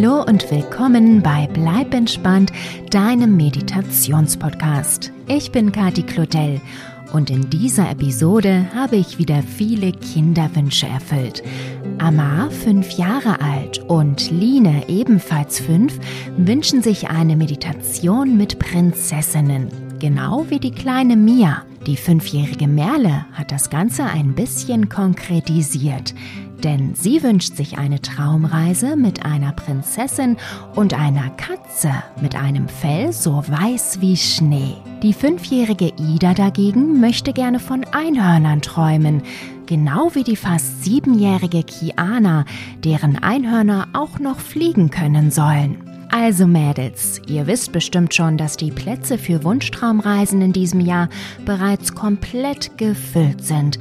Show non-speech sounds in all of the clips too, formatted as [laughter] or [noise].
Hallo und willkommen bei Bleib entspannt, deinem Meditationspodcast. Ich bin Kati Claudel und in dieser Episode habe ich wieder viele Kinderwünsche erfüllt. Amar, fünf Jahre alt, und Line, ebenfalls fünf, wünschen sich eine Meditation mit Prinzessinnen. Genau wie die kleine Mia. Die fünfjährige Merle hat das Ganze ein bisschen konkretisiert denn sie wünscht sich eine Traumreise mit einer Prinzessin und einer Katze mit einem Fell so weiß wie Schnee. Die fünfjährige Ida dagegen möchte gerne von Einhörnern träumen, genau wie die fast siebenjährige Kiana, deren Einhörner auch noch fliegen können sollen. Also Mädels, ihr wisst bestimmt schon, dass die Plätze für Wunschtraumreisen in diesem Jahr bereits komplett gefüllt sind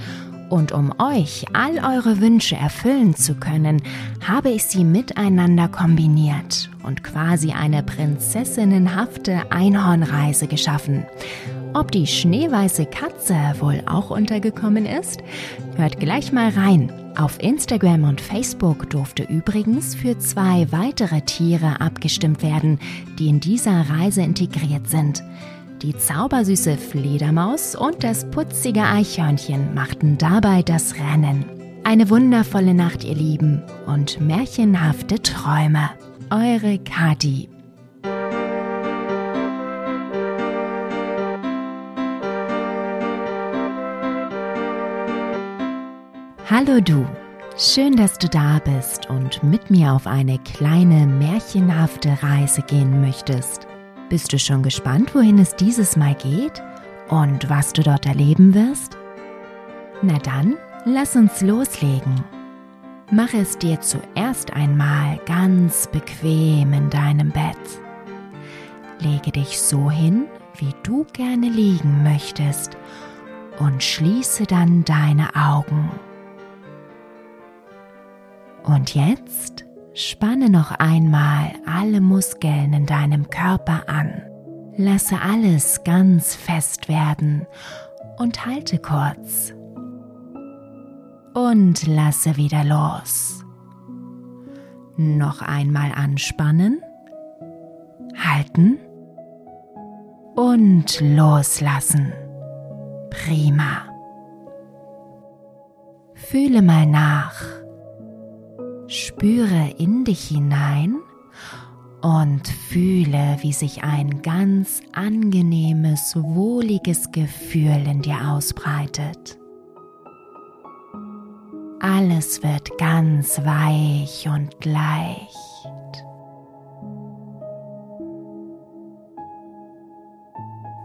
und um euch all eure Wünsche erfüllen zu können, habe ich sie miteinander kombiniert und quasi eine prinzessinnenhafte Einhornreise geschaffen. Ob die schneeweiße Katze wohl auch untergekommen ist? Hört gleich mal rein. Auf Instagram und Facebook durfte übrigens für zwei weitere Tiere abgestimmt werden, die in dieser Reise integriert sind. Die zaubersüße Fledermaus und das putzige Eichhörnchen machten dabei das Rennen. Eine wundervolle Nacht, ihr Lieben, und märchenhafte Träume. Eure Kati. Hallo du. Schön, dass du da bist und mit mir auf eine kleine märchenhafte Reise gehen möchtest. Bist du schon gespannt, wohin es dieses Mal geht und was du dort erleben wirst? Na dann, lass uns loslegen. Mach es dir zuerst einmal ganz bequem in deinem Bett. Lege dich so hin, wie du gerne liegen möchtest und schließe dann deine Augen. Und jetzt Spanne noch einmal alle Muskeln in deinem Körper an. Lasse alles ganz fest werden und halte kurz. Und lasse wieder los. Noch einmal anspannen, halten und loslassen. Prima. Fühle mal nach Spüre in dich hinein und fühle, wie sich ein ganz angenehmes, wohliges Gefühl in dir ausbreitet. Alles wird ganz weich und leicht.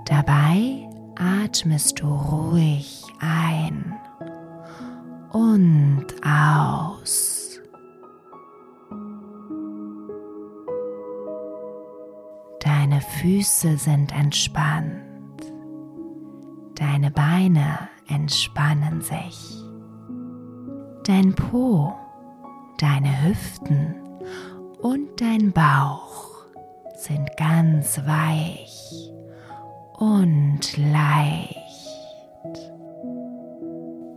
Dabei atmest du ruhig ein und aus. Deine Füße sind entspannt. Deine Beine entspannen sich. Dein Po, deine Hüften und dein Bauch sind ganz weich und leicht.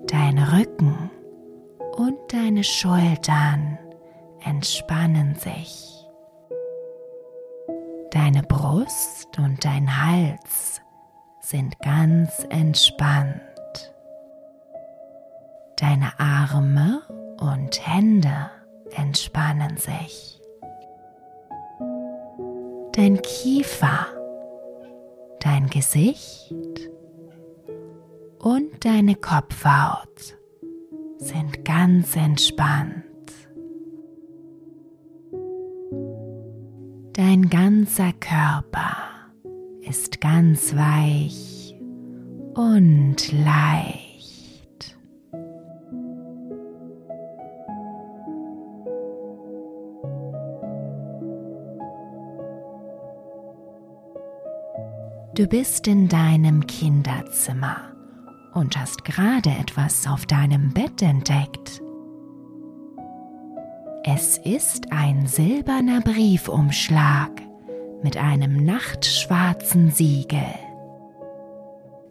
Dein Rücken und deine Schultern entspannen sich. Deine Brust und dein Hals sind ganz entspannt. Deine Arme und Hände entspannen sich. Dein Kiefer, dein Gesicht und deine Kopfhaut sind ganz entspannt. Dein ganzer Körper ist ganz weich und leicht. Du bist in deinem Kinderzimmer und hast gerade etwas auf deinem Bett entdeckt. Es ist ein silberner Briefumschlag mit einem nachtschwarzen Siegel.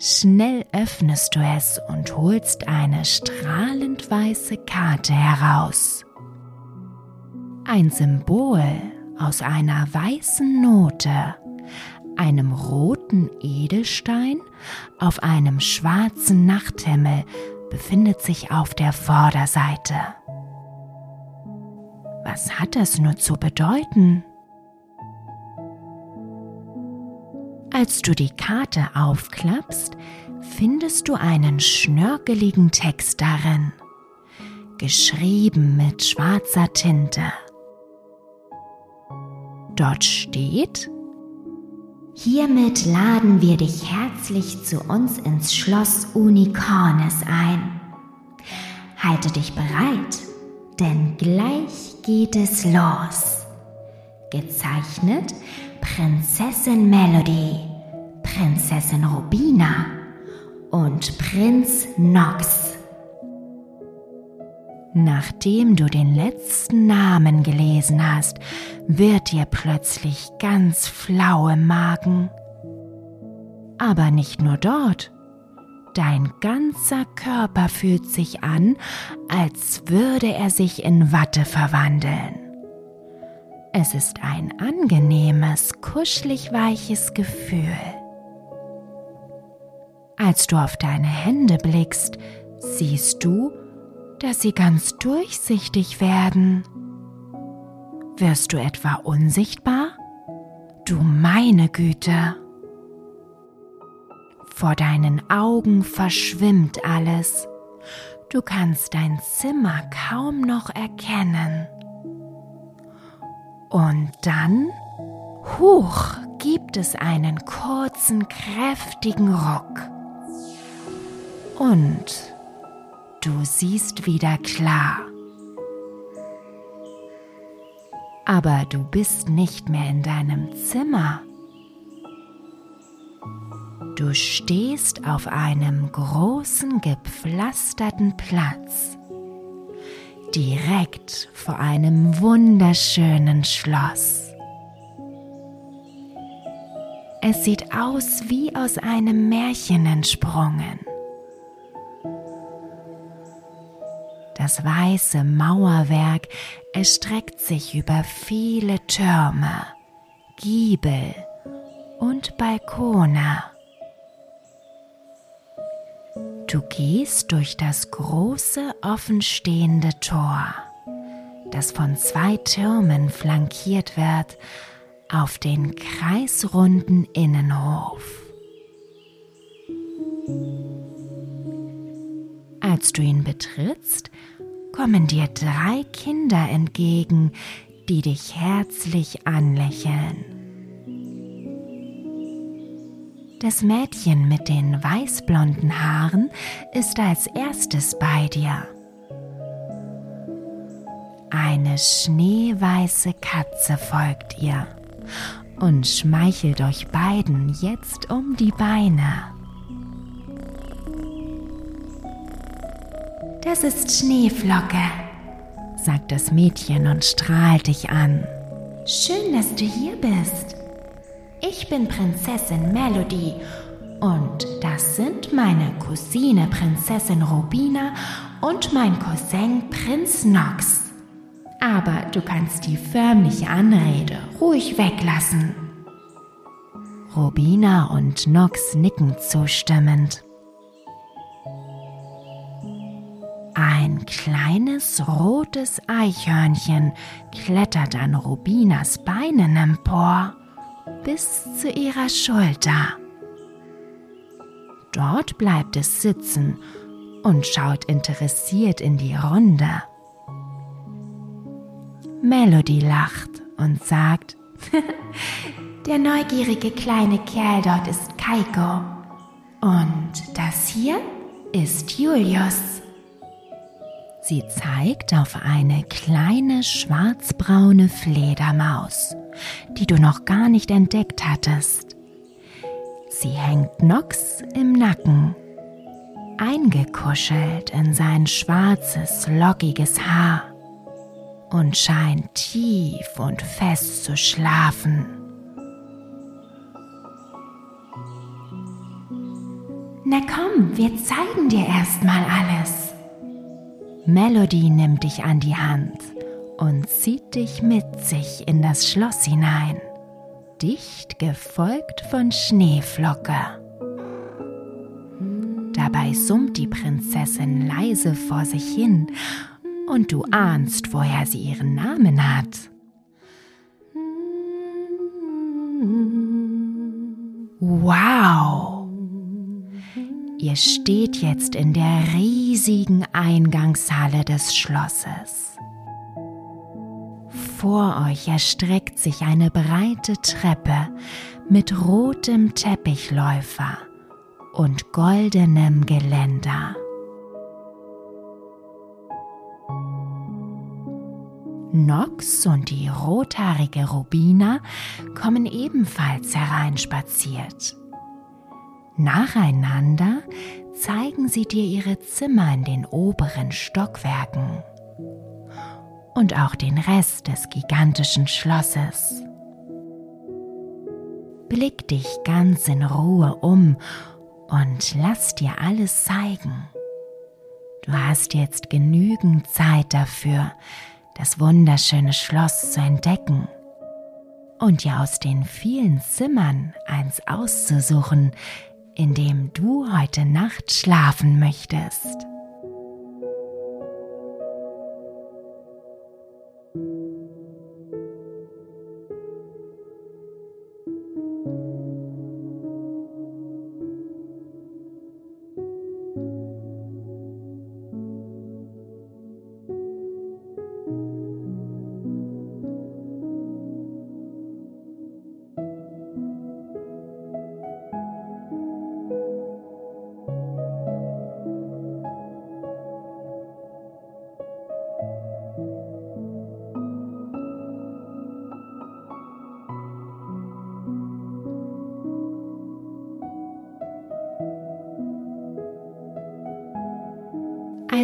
Schnell öffnest du es und holst eine strahlend weiße Karte heraus. Ein Symbol aus einer weißen Note, einem roten Edelstein auf einem schwarzen Nachthimmel befindet sich auf der Vorderseite. Was hat das nur zu bedeuten? Als du die Karte aufklappst, findest du einen schnörkeligen Text darin, geschrieben mit schwarzer Tinte. Dort steht, Hiermit laden wir dich herzlich zu uns ins Schloss Unicornes ein. Halte dich bereit, denn gleich geht es los. Gezeichnet Prinzessin Melody, Prinzessin Rubina und Prinz Nox. Nachdem du den letzten Namen gelesen hast, wird dir plötzlich ganz flau im Magen. Aber nicht nur dort. Dein ganzer Körper fühlt sich an, als würde er sich in Watte verwandeln. Es ist ein angenehmes, kuschelig weiches Gefühl. Als du auf deine Hände blickst, siehst du, dass sie ganz durchsichtig werden. Wirst du etwa unsichtbar? Du meine Güte! Vor deinen Augen verschwimmt alles. Du kannst dein Zimmer kaum noch erkennen. Und dann, huch, gibt es einen kurzen, kräftigen Ruck. Und du siehst wieder klar. Aber du bist nicht mehr in deinem Zimmer. Du stehst auf einem großen gepflasterten Platz direkt vor einem wunderschönen Schloss. Es sieht aus wie aus einem Märchen entsprungen. Das weiße Mauerwerk erstreckt sich über viele Türme, Giebel und Balkone. Du gehst durch das große offenstehende Tor, das von zwei Türmen flankiert wird, auf den kreisrunden Innenhof. Als du ihn betrittst, kommen dir drei Kinder entgegen, die dich herzlich anlächeln. Das Mädchen mit den weißblonden Haaren ist als erstes bei dir. Eine schneeweiße Katze folgt ihr und schmeichelt euch beiden jetzt um die Beine. Das ist Schneeflocke, sagt das Mädchen und strahlt dich an. Schön, dass du hier bist. Ich bin Prinzessin Melody und das sind meine Cousine Prinzessin Robina und mein Cousin Prinz Nox. Aber du kannst die förmliche Anrede ruhig weglassen. Robina und Nox nicken zustimmend. Ein kleines rotes Eichhörnchen klettert an Robinas Beinen empor bis zu ihrer Schulter. Dort bleibt es sitzen und schaut interessiert in die Runde. Melody lacht und sagt, [laughs] der neugierige kleine Kerl dort ist Kaiko und das hier ist Julius. Sie zeigt auf eine kleine schwarzbraune Fledermaus, die du noch gar nicht entdeckt hattest. Sie hängt Nox im Nacken, eingekuschelt in sein schwarzes, lockiges Haar und scheint tief und fest zu schlafen. Na komm, wir zeigen dir erstmal alles. Melody nimmt dich an die Hand und zieht dich mit sich in das Schloss hinein, dicht gefolgt von Schneeflocke. Dabei summt die Prinzessin leise vor sich hin und du ahnst, woher sie ihren Namen hat. Wow! Ihr steht jetzt in der riesigen Eingangshalle des Schlosses. Vor euch erstreckt sich eine breite Treppe mit rotem Teppichläufer und goldenem Geländer. Nox und die rothaarige Rubina kommen ebenfalls hereinspaziert. Nacheinander zeigen sie dir ihre Zimmer in den oberen Stockwerken und auch den Rest des gigantischen Schlosses. Blick dich ganz in Ruhe um und lass dir alles zeigen. Du hast jetzt genügend Zeit dafür, das wunderschöne Schloss zu entdecken und dir aus den vielen Zimmern eins auszusuchen, in dem du heute Nacht schlafen möchtest.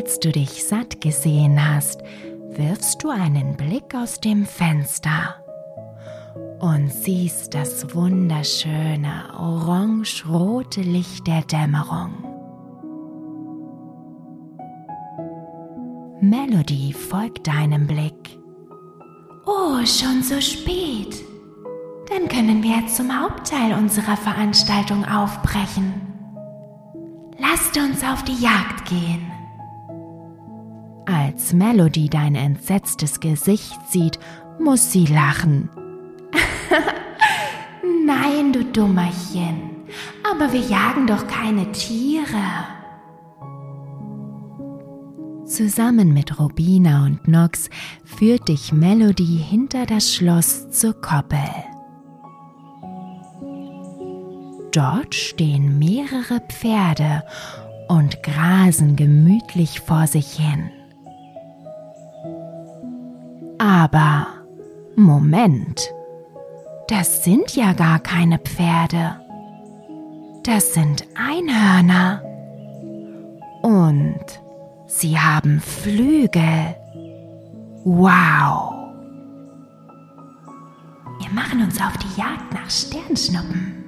Als du dich satt gesehen hast, wirfst du einen Blick aus dem Fenster und siehst das wunderschöne orange-rote Licht der Dämmerung. Melody folgt deinem Blick. Oh, schon so spät. Dann können wir zum Hauptteil unserer Veranstaltung aufbrechen. Lasst uns auf die Jagd gehen. Als Melody dein entsetztes Gesicht sieht, muss sie lachen. [laughs] Nein, du Dummerchen, aber wir jagen doch keine Tiere. Zusammen mit Robina und Nox führt dich Melody hinter das Schloss zur Koppel. Dort stehen mehrere Pferde und grasen gemütlich vor sich hin. Aber Moment, das sind ja gar keine Pferde. Das sind Einhörner. Und sie haben Flügel. Wow. Wir machen uns auf die Jagd nach Sternschnuppen,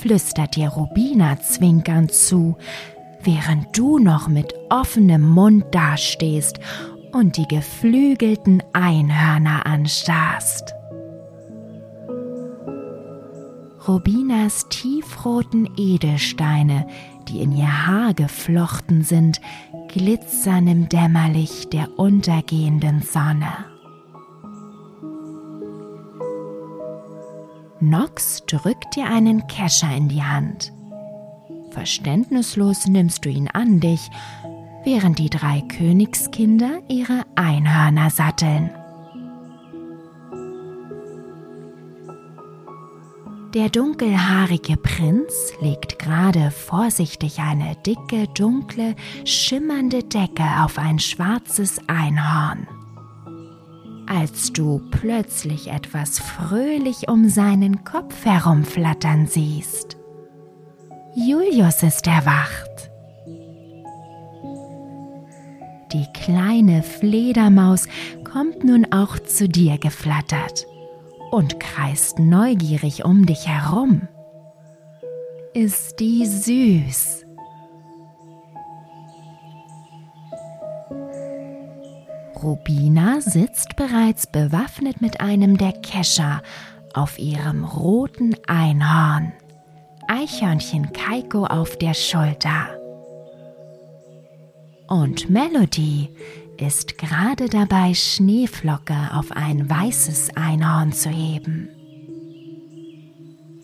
flüstert dir Rubina zwinkernd zu, während du noch mit offenem Mund dastehst und die geflügelten Einhörner anstarrst. Robinas tiefroten Edelsteine, die in ihr Haar geflochten sind, glitzern im Dämmerlicht der untergehenden Sonne. Nox drückt dir einen Kescher in die Hand. Verständnislos nimmst du ihn an dich, während die drei Königskinder ihre Einhörner satteln. Der dunkelhaarige Prinz legt gerade vorsichtig eine dicke, dunkle, schimmernde Decke auf ein schwarzes Einhorn. Als du plötzlich etwas fröhlich um seinen Kopf herumflattern siehst. Julius ist erwacht. Die kleine Fledermaus kommt nun auch zu dir geflattert und kreist neugierig um dich herum. Ist die süß? Rubina sitzt bereits bewaffnet mit einem der Kescher auf ihrem roten Einhorn. Eichhörnchen Kaiko auf der Schulter. Und Melody ist gerade dabei, Schneeflocke auf ein weißes Einhorn zu heben.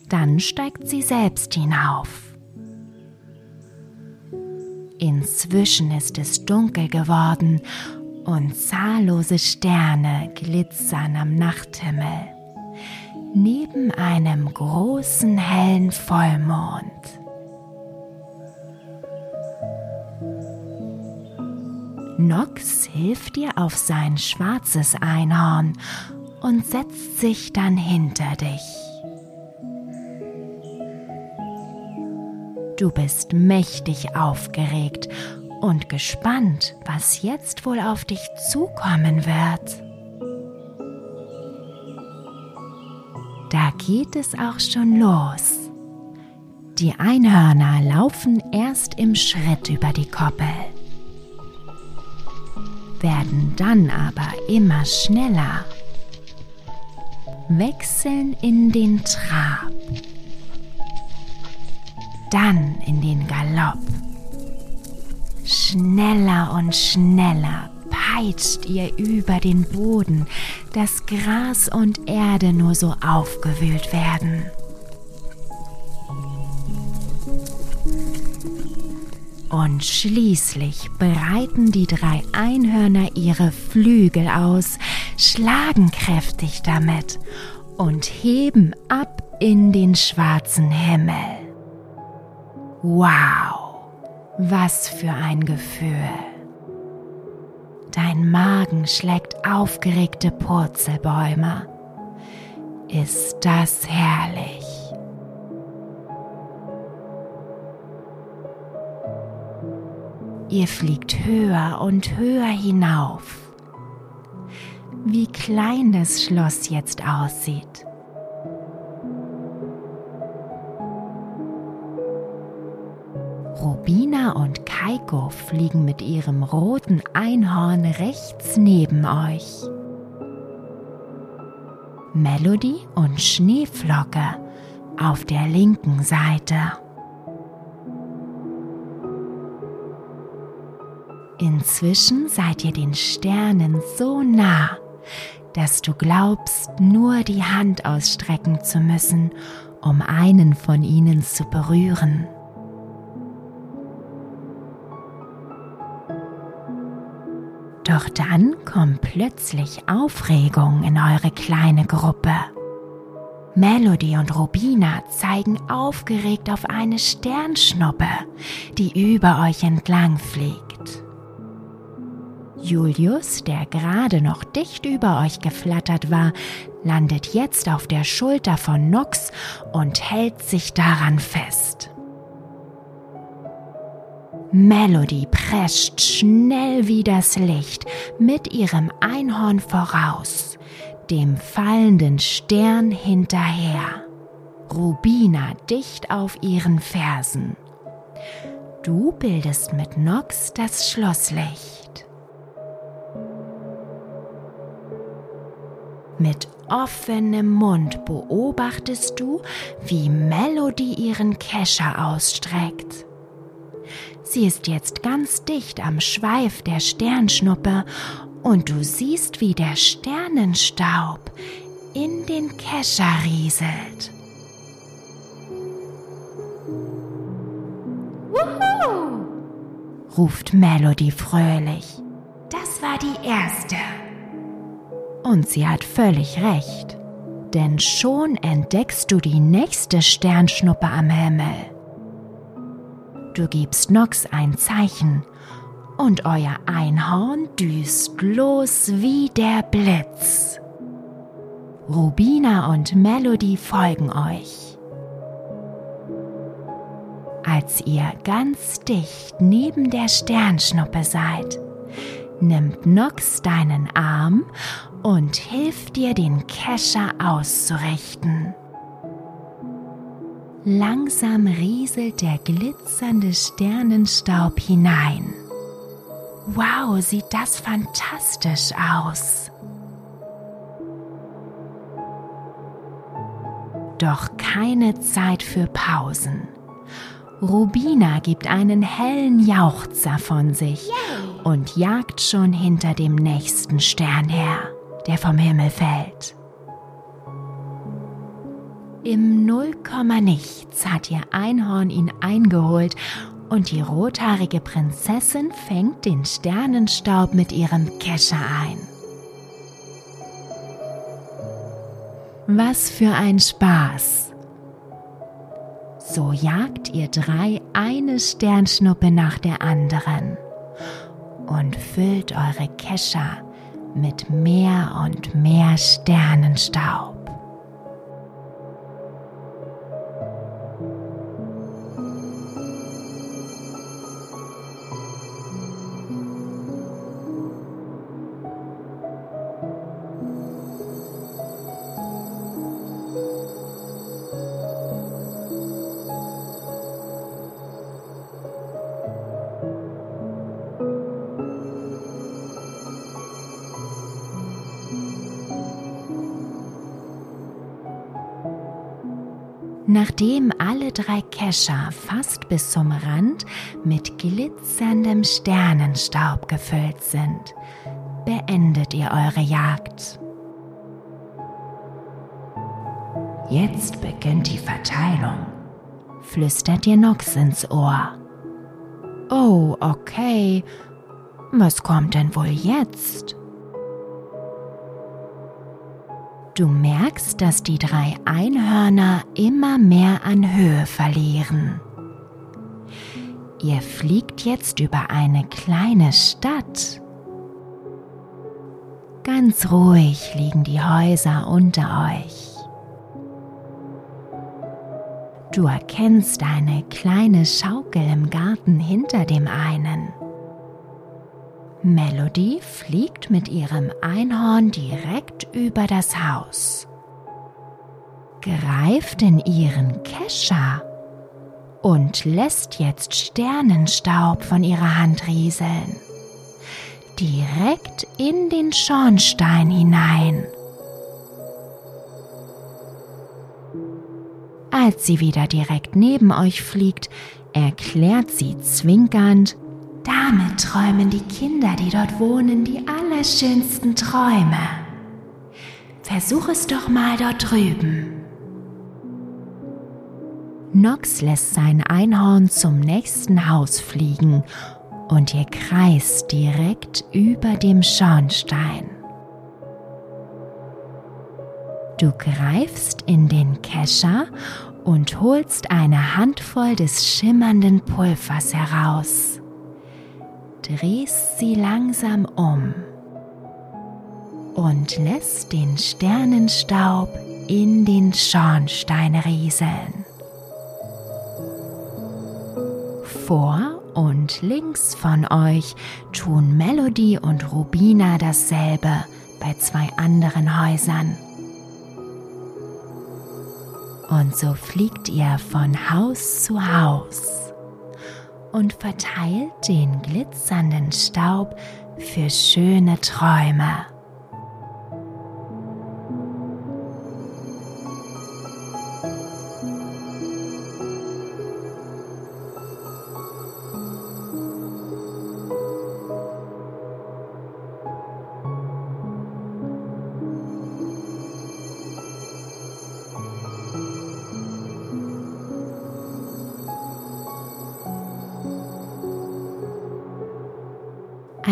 Dann steigt sie selbst hinauf. Inzwischen ist es dunkel geworden und zahllose Sterne glitzern am Nachthimmel neben einem großen hellen Vollmond. Nox hilft dir auf sein schwarzes Einhorn und setzt sich dann hinter dich. Du bist mächtig aufgeregt und gespannt, was jetzt wohl auf dich zukommen wird. Da geht es auch schon los. Die Einhörner laufen erst im Schritt über die Koppel, werden dann aber immer schneller, wechseln in den Trab, dann in den Galopp. Schneller und schneller peitscht ihr über den Boden, dass Gras und Erde nur so aufgewühlt werden. Und schließlich breiten die drei Einhörner ihre Flügel aus, schlagen kräftig damit und heben ab in den schwarzen Himmel. Wow, was für ein Gefühl. Dein Magen schlägt aufgeregte Purzelbäume. Ist das herrlich? Ihr fliegt höher und höher hinauf. Wie klein das Schloss jetzt aussieht. Rubina und Kaiko fliegen mit ihrem roten Einhorn rechts neben euch. Melody und Schneeflocke auf der linken Seite. Inzwischen seid ihr den Sternen so nah, dass du glaubst, nur die Hand ausstrecken zu müssen, um einen von ihnen zu berühren. Doch dann kommt plötzlich Aufregung in eure kleine Gruppe. Melody und Rubina zeigen aufgeregt auf eine Sternschnuppe, die über euch entlang fliegt. Julius, der gerade noch dicht über euch geflattert war, landet jetzt auf der Schulter von Nox und hält sich daran fest. Melody prescht schnell wie das Licht mit ihrem Einhorn voraus, dem fallenden Stern hinterher. Rubina dicht auf ihren Fersen. Du bildest mit Nox das Schlosslicht. Mit offenem Mund beobachtest du, wie Melody ihren Kescher ausstreckt. Sie ist jetzt ganz dicht am Schweif der Sternschnuppe und du siehst, wie der Sternenstaub in den Kescher rieselt. Wuhu! ruft Melody fröhlich. Das war die erste. Und sie hat völlig recht, denn schon entdeckst du die nächste Sternschnuppe am Himmel. Du gibst Nox ein Zeichen und euer Einhorn düst los wie der Blitz. Rubina und Melody folgen euch. Als ihr ganz dicht neben der Sternschnuppe seid, nimmt Nox deinen Arm und hilft dir, den Kescher auszurichten. Langsam rieselt der glitzernde Sternenstaub hinein. Wow, sieht das fantastisch aus. Doch keine Zeit für Pausen. Rubina gibt einen hellen Jauchzer von sich und jagt schon hinter dem nächsten Stern her, der vom Himmel fällt. Im Nullkommanichts hat ihr Einhorn ihn eingeholt und die rothaarige Prinzessin fängt den Sternenstaub mit ihrem Kescher ein. Was für ein Spaß! So jagt ihr drei eine Sternschnuppe nach der anderen und füllt eure Kescher mit mehr und mehr Sternenstaub. Drei Kescher fast bis zum Rand mit glitzerndem Sternenstaub gefüllt sind, beendet ihr eure Jagd. Jetzt beginnt die Verteilung, flüstert ihr Nox ins Ohr. Oh, okay. Was kommt denn wohl jetzt? Du merkst, dass die drei Einhörner immer mehr an Höhe verlieren. Ihr fliegt jetzt über eine kleine Stadt. Ganz ruhig liegen die Häuser unter euch. Du erkennst eine kleine Schaukel im Garten hinter dem einen. Melody fliegt mit ihrem Einhorn direkt über das Haus, greift in ihren Kescher und lässt jetzt Sternenstaub von ihrer Hand rieseln, direkt in den Schornstein hinein. Als sie wieder direkt neben euch fliegt, erklärt sie zwinkernd, damit träumen die Kinder, die dort wohnen, die allerschönsten Träume. Versuch es doch mal dort drüben. Nox lässt sein Einhorn zum nächsten Haus fliegen und ihr kreist direkt über dem Schornstein. Du greifst in den Kescher und holst eine Handvoll des schimmernden Pulvers heraus drehst sie langsam um und lässt den Sternenstaub in den Schornstein rieseln. Vor und links von euch tun Melody und Rubina dasselbe bei zwei anderen Häusern. Und so fliegt ihr von Haus zu Haus und verteilt den glitzernden Staub für schöne Träume.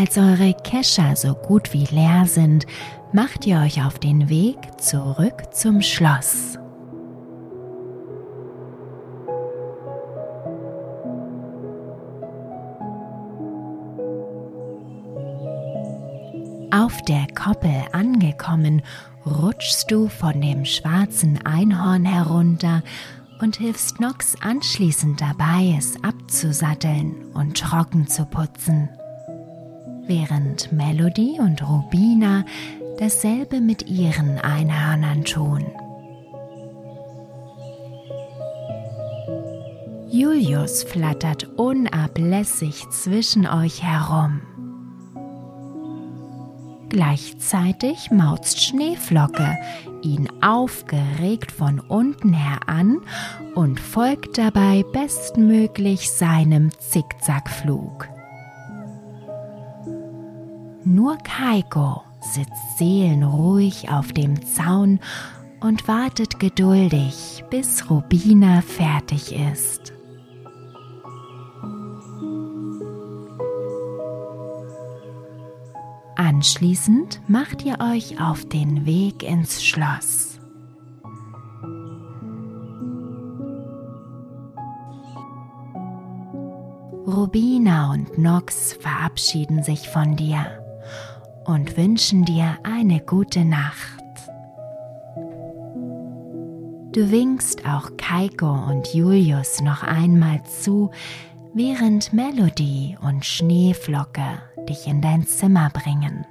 Als eure Kescher so gut wie leer sind, macht ihr euch auf den Weg zurück zum Schloss. Auf der Koppel angekommen, rutschst du von dem schwarzen Einhorn herunter und hilfst Nox anschließend dabei, es abzusatteln und trocken zu putzen während Melody und Rubina dasselbe mit ihren Einhörnern tun. Julius flattert unablässig zwischen euch herum. Gleichzeitig mauzt Schneeflocke ihn aufgeregt von unten her an und folgt dabei bestmöglich seinem Zickzackflug. Nur Kaiko sitzt seelenruhig auf dem Zaun und wartet geduldig, bis Rubina fertig ist. Anschließend macht ihr euch auf den Weg ins Schloss. Rubina und Nox verabschieden sich von dir und wünschen dir eine gute Nacht. Du winkst auch Kaiko und Julius noch einmal zu, während Melody und Schneeflocke dich in dein Zimmer bringen.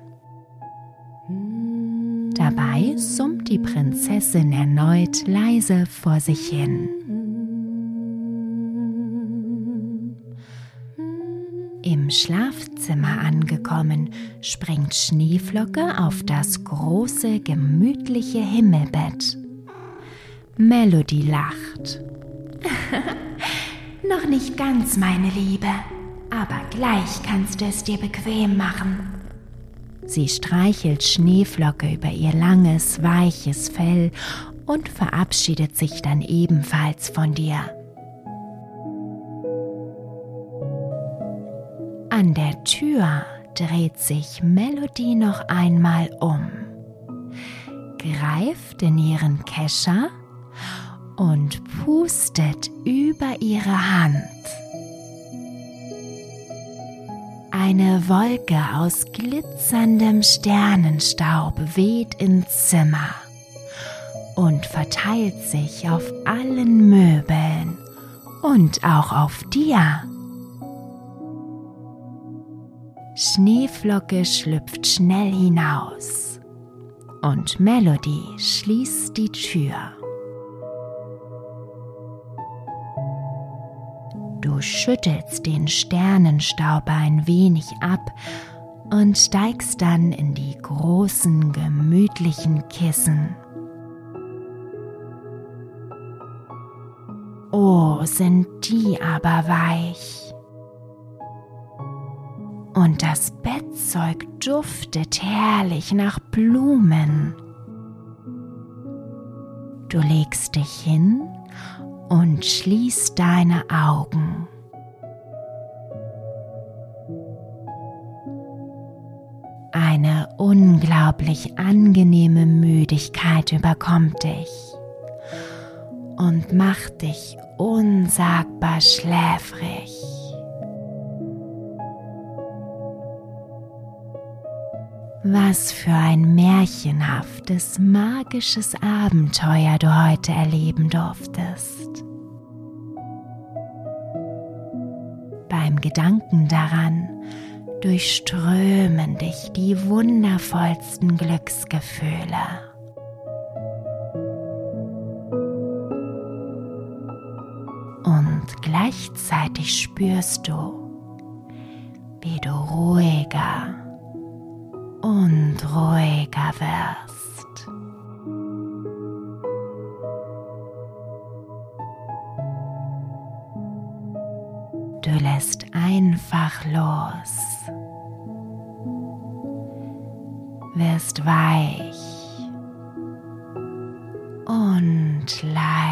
Dabei summt die Prinzessin erneut leise vor sich hin. Im Schlafzimmer angekommen, springt Schneeflocke auf das große, gemütliche Himmelbett. Melody lacht. [laughs] Noch nicht ganz, meine Liebe, aber gleich kannst du es dir bequem machen. Sie streichelt Schneeflocke über ihr langes, weiches Fell und verabschiedet sich dann ebenfalls von dir. An der Tür dreht sich Melody noch einmal um, greift in ihren Kescher und pustet über ihre Hand. Eine Wolke aus glitzerndem Sternenstaub weht ins Zimmer und verteilt sich auf allen Möbeln und auch auf dir. Schneeflocke schlüpft schnell hinaus und Melody schließt die Tür. Du schüttelst den Sternenstaub ein wenig ab und steigst dann in die großen, gemütlichen Kissen. Oh, sind die aber weich und das Bettzeug duftet herrlich nach Blumen. Du legst dich hin und schließt deine Augen. Eine unglaublich angenehme Müdigkeit überkommt dich und macht dich unsagbar schläfrig. Was für ein märchenhaftes, magisches Abenteuer du heute erleben durftest. Beim Gedanken daran durchströmen dich die wundervollsten Glücksgefühle. Und gleichzeitig spürst du, wie du ruhiger und ruhiger wirst. Du lässt einfach los, wirst weich und leicht.